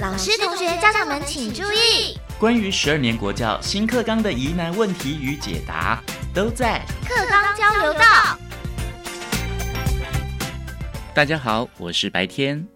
老师、同学、家长们请注意，关于十二年国教新课纲的疑难问题与解答，都在课纲交流道。大家好，我是白天，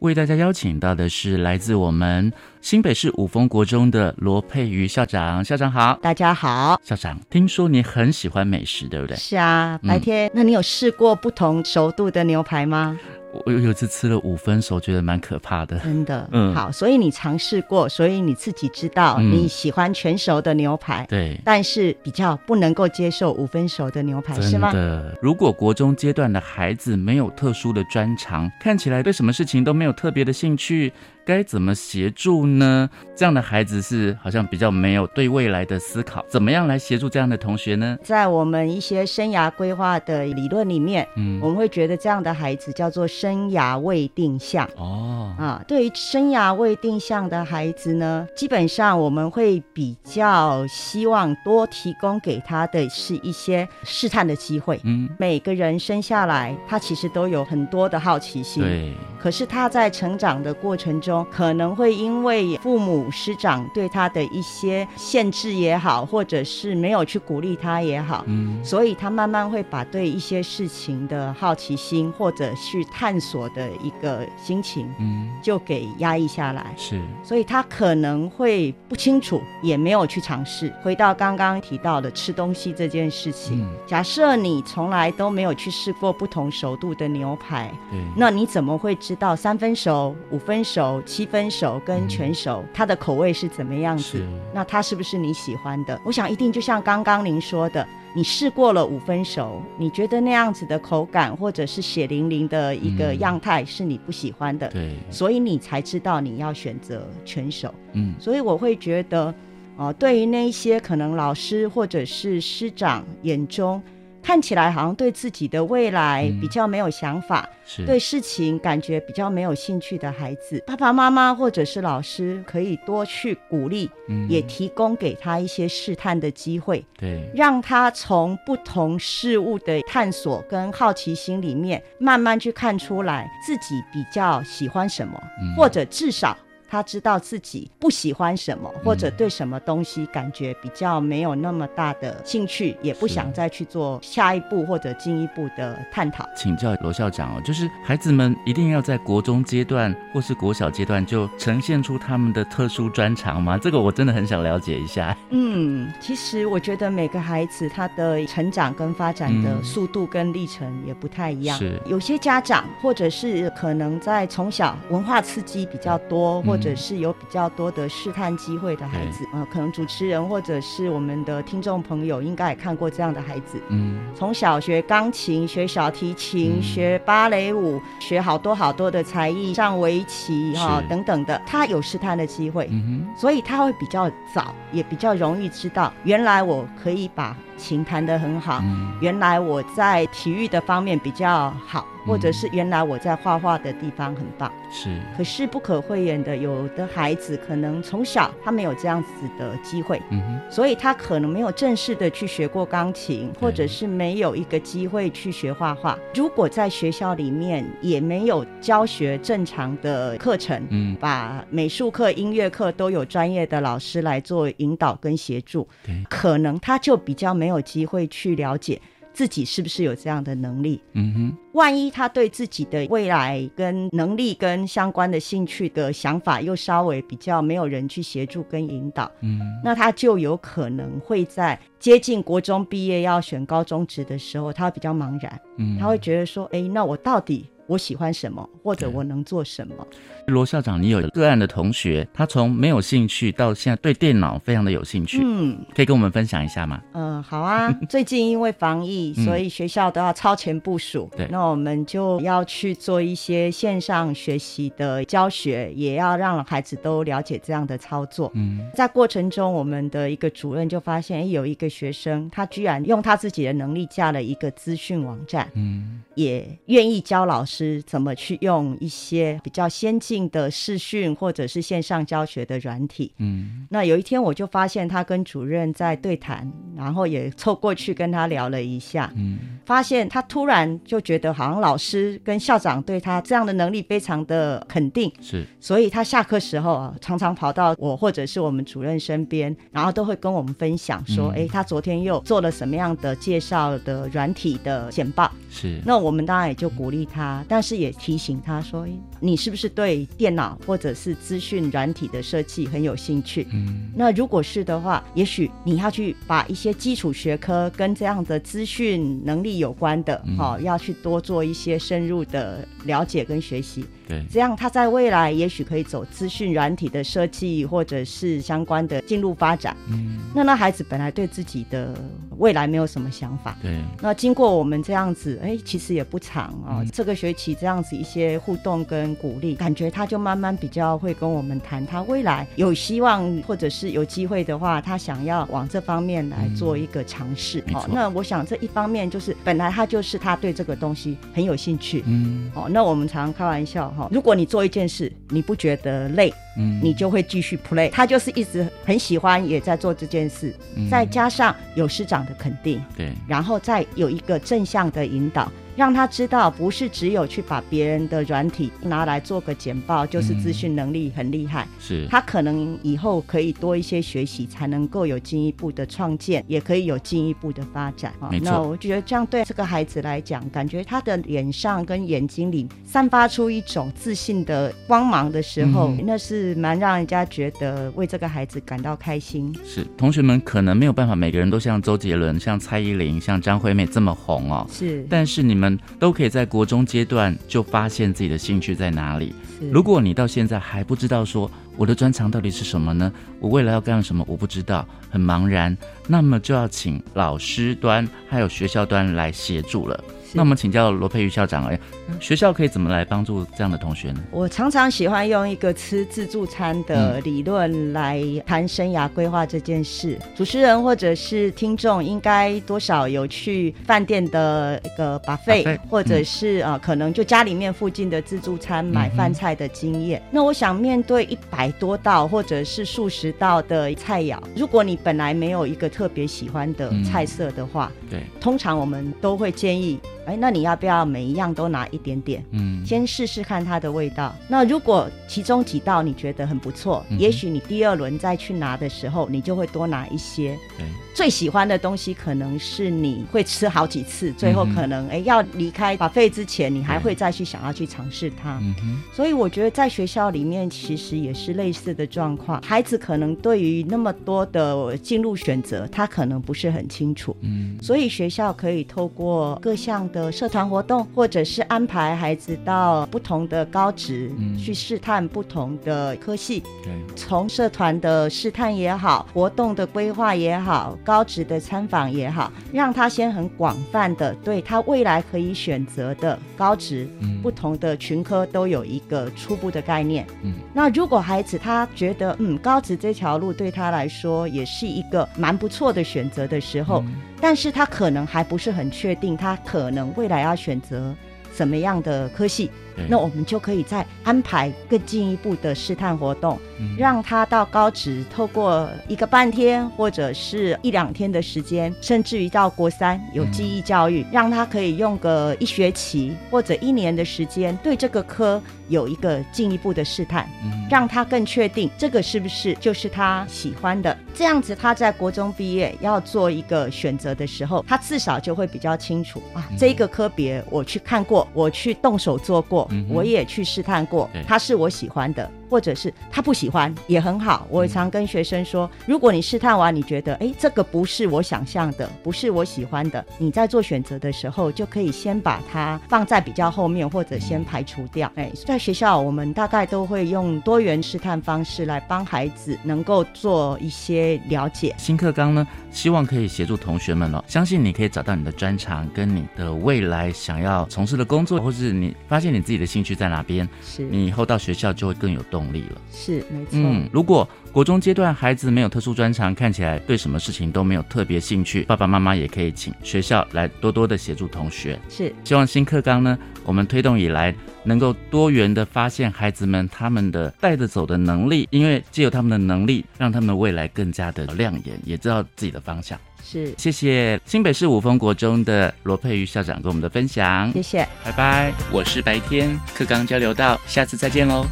为大家邀请到的是来自我们新北市五峰国中的罗佩瑜校长。校长好，大家好。校长，听说你很喜欢美食，对不对？是啊，白天，那你有试过不同熟度的牛排吗？我有有次吃了五分熟，觉得蛮可怕的。真的，嗯，好，所以你尝试过，所以你自己知道你喜欢全熟的牛排，对，但是比较不能够接受五分熟的牛排，是吗？的。如果国中阶段的孩子没有特殊的专长，看起来对什么事情都没有特别的兴趣。该怎么协助呢？这样的孩子是好像比较没有对未来的思考，怎么样来协助这样的同学呢？在我们一些生涯规划的理论里面，嗯，我们会觉得这样的孩子叫做生涯未定向。哦，啊，对于生涯未定向的孩子呢，基本上我们会比较希望多提供给他的是一些试探的机会。嗯，每个人生下来，他其实都有很多的好奇心。对，可是他在成长的过程中，可能会因为父母师长对他的一些限制也好，或者是没有去鼓励他也好，嗯，所以他慢慢会把对一些事情的好奇心或者去探索的一个心情，嗯，就给压抑下来。是，所以他可能会不清楚，也没有去尝试。回到刚刚提到的吃东西这件事情，假设你从来都没有去试过不同熟度的牛排，那你怎么会知道三分熟、五分熟？七分熟跟全熟，它的口味是怎么样子？那它是不是你喜欢的？我想一定就像刚刚您说的，你试过了五分熟，你觉得那样子的口感或者是血淋淋的一个样态是你不喜欢的，对，所以你才知道你要选择全熟。嗯，所以我会觉得，哦，对于那一些可能老师或者是师长眼中。看起来好像对自己的未来比较没有想法，对事情感觉比较没有兴趣的孩子，爸爸妈妈或者是老师可以多去鼓励，也提供给他一些试探的机会，对，让他从不同事物的探索跟好奇心里面，慢慢去看出来自己比较喜欢什么，或者至少。他知道自己不喜欢什么，或者对什么东西感觉比较没有那么大的兴趣，也不想再去做下一步或者进一步的探讨。请教罗校长哦，就是孩子们一定要在国中阶段或是国小阶段就呈现出他们的特殊专长吗？这个我真的很想了解一下。嗯，其实我觉得每个孩子他的成长跟发展的速度跟历程也不太一样。是有些家长或者是可能在从小文化刺激比较多，或或者是有比较多的试探机会的孩子，呃，可能主持人或者是我们的听众朋友应该也看过这样的孩子，嗯，从小学钢琴、学小提琴、学芭蕾舞、学好多好多的才艺，上围棋哈等等的，他有试探的机会，嗯所以他会比较早，也比较容易知道，原来我可以把琴弹得很好，原来我在体育的方面比较好。或者是原来我在画画的地方很棒，是。可是不可讳言的，有的孩子可能从小他没有这样子的机会，嗯哼，所以他可能没有正式的去学过钢琴，或者是没有一个机会去学画画。如果在学校里面也没有教学正常的课程，嗯，把美术课、音乐课都有专业的老师来做引导跟协助，对，可能他就比较没有机会去了解。自己是不是有这样的能力？嗯哼，万一他对自己的未来跟能力跟相关的兴趣的想法又稍微比较没有人去协助跟引导，嗯，那他就有可能会在接近国中毕业要选高中职的时候，他会比较茫然，嗯，他会觉得说，哎，那我到底？我喜欢什么，或者我能做什么？罗校长，你有个案的同学，他从没有兴趣到现在对电脑非常的有兴趣，嗯，可以跟我们分享一下吗？嗯，好啊。最近因为防疫，所以学校都要超前部署，对，那我们就要去做一些线上学习的教学，也要让孩子都了解这样的操作。嗯，在过程中，我们的一个主任就发现，哎，有一个学生，他居然用他自己的能力架了一个资讯网站，嗯，也愿意教老师。师怎么去用一些比较先进的视讯或者是线上教学的软体。嗯。那有一天我就发现他跟主任在对谈，然后也凑过去跟他聊了一下，嗯。发现他突然就觉得好像老师跟校长对他这样的能力非常的肯定，是。所以他下课时候啊，常常跑到我或者是我们主任身边，然后都会跟我们分享说，嗯。哎、他昨天又做了什么样的介绍的软体的简报。是，那我们当然也就鼓励他，但是也提醒他说，你是不是对电脑或者是资讯软体的设计很有兴趣？嗯那如果是的话，也许你要去把一些基础学科跟这样的资讯能力有关的，嗯哈、要去多做一些深入的了解跟学习。对，这样他在未来也许可以走资讯软体的设计，或者是相关的进入发展。嗯那那孩子本来对自己的未来没有什么想法。对，那经过我们这样子，哎，其实也不长啊、嗯这个学期这样子一些互动跟鼓励，感觉他就慢慢比较会跟我们谈，他未来有希望或者是有机会的话，他想要往这方面来做一个尝试。没错那我想这一方面就是本来他就是他对这个东西很有兴趣。嗯哦，那我们常常开玩笑哈，如果你做一件事，你不觉得累，嗯。你就会继续 play。他就是一直很喜欢，也在做这件事，嗯。再加上有师长的肯定，对，然后再有一个正向的引导，让他知道不是只有去把别人的软体拿来做个简报，就是资讯能力很厉害。是，他可能以后可以多一些学习，才能够有进一步的创建，也可以有进一步的发展。啊没错。那我觉得这样对这个孩子来讲，感觉他的脸上跟眼睛里散发出一种自信的光芒的时候，嗯。那是蛮让人家觉得为这个孩子感到开心。是，同学们可能没有办法每个人都像周杰伦、像蔡依林、像张惠妹这么红哦，是，但是你们都可以在国中阶段就发现自己的兴趣在哪里。如果你到现在还不知道说我的专长到底是什么呢？我未来要干什么？我不知道，很茫然，那么就要请老师端还有学校端来协助了。是那我们请教罗佩瑜校长，哎，学校可以怎么来帮助这样的同学呢？我常常喜欢用一个吃自助餐的理论来谈生涯规划这件事。主持人或者是听众应该多少有去饭店的一个 buffet，buffet，或者是啊、呃可能就家里面附近的自助餐买饭菜的经验。那我想面对一百多道或者是数十道的菜肴，如果你本来没有一个特别喜欢的嗯菜色的话，对，通常我们都会建议，哎，那你要不要每一样都拿一点点？嗯，先试试看它的味道。那如果其中几道你觉得很不错，嗯也许你第二轮再去拿的时候，你就会多拿一些。对，最喜欢的东西可能是你会吃好几次，最后可能哎要离开把费之前，你还会再去想要去尝试它。嗯哼，所以我觉得在学校里面其实也是类似的状况，孩子可能对于那么多的进入选择，他可能不是很清楚。嗯，所以学校可以透过各项的社团活动，或者是安排孩子到不同的高职、嗯。去试探不同的科系，对，从社团的试探也好，活动的规划也好，高职的参访也好，让他先很广泛的对他未来可以选择的高职。嗯，不同的群科都有一个初步的概念。嗯，那如果孩子他觉得嗯高职这条路对他来说也是一个蛮不错的选择的时候，嗯但是他可能还不是很确定他可能未来要选择什么样的科系，那我们就可以再安排更进一步的试探活动，嗯。让他到高职，透过一个半天或者是一两天的时间，甚至于到国三有记忆教育，让他可以用个一学期或者一年的时间，对这个科有一个进一步的试探。嗯。让他更确定这个是不是就是他喜欢的，这样子他在国中毕业要做一个选择的时候，他至少就会比较清楚啊，嗯。这一个科别我去看过，我去动手做过，嗯我也去试探过对，他是我喜欢的，或者是他不喜欢也很好。我常跟学生说，如果你试探完你觉得哎这个不是我想象的，不是我喜欢的，你在做选择的时候就可以先把它放在比较后面，或者先排除掉。哎，在学校我们大概都会用多元试探方式来帮孩子能够做一些了解。新课纲呢，希望可以协助同学们哦，相信你可以找到你的专长，跟你的未来想要从事的工作，或是你发现你自己的兴趣在哪边，是你以后到学校就会更有动力了。是没错。嗯，如果国中阶段孩子没有特殊专长，看起来对什么事情都没有特别兴趣，爸爸妈妈也可以请学校来多多的协助同学。是希望新课纲呢，我我们推动以来，能够多元的发现孩子们他们的带着走的能力，因为既有他们的能力，让他们未来更加的亮眼，也知道自己的方向。是，谢谢新北市五峰国中的罗佩瑜校长跟我们的分享，谢谢，拜拜。我是白天课纲交流到，下次再见喽。